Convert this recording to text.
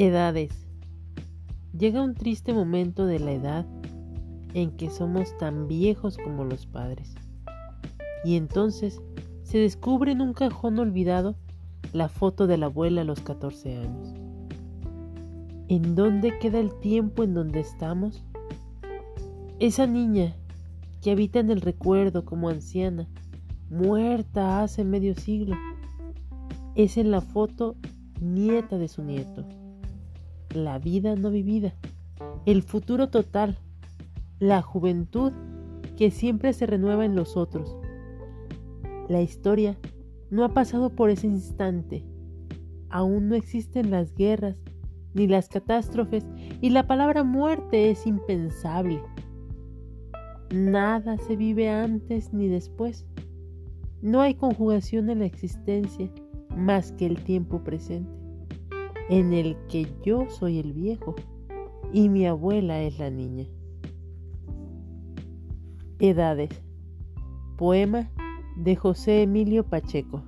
Edades. Llega un triste momento de la edad en que somos tan viejos como los padres. Y entonces se descubre en un cajón olvidado la foto de la abuela a los 14 años. ¿En dónde queda el tiempo en donde estamos? Esa niña que habita en el recuerdo como anciana, muerta hace medio siglo, es en la foto nieta de su nieto la vida no vivida, el futuro total, la juventud que siempre se renueva en los otros. La historia no ha pasado por ese instante. Aún no existen las guerras ni las catástrofes y la palabra muerte es impensable. Nada se vive antes ni después. No hay conjugación en la existencia más que el tiempo presente en el que yo soy el viejo y mi abuela es la niña. Edades. Poema de José Emilio Pacheco.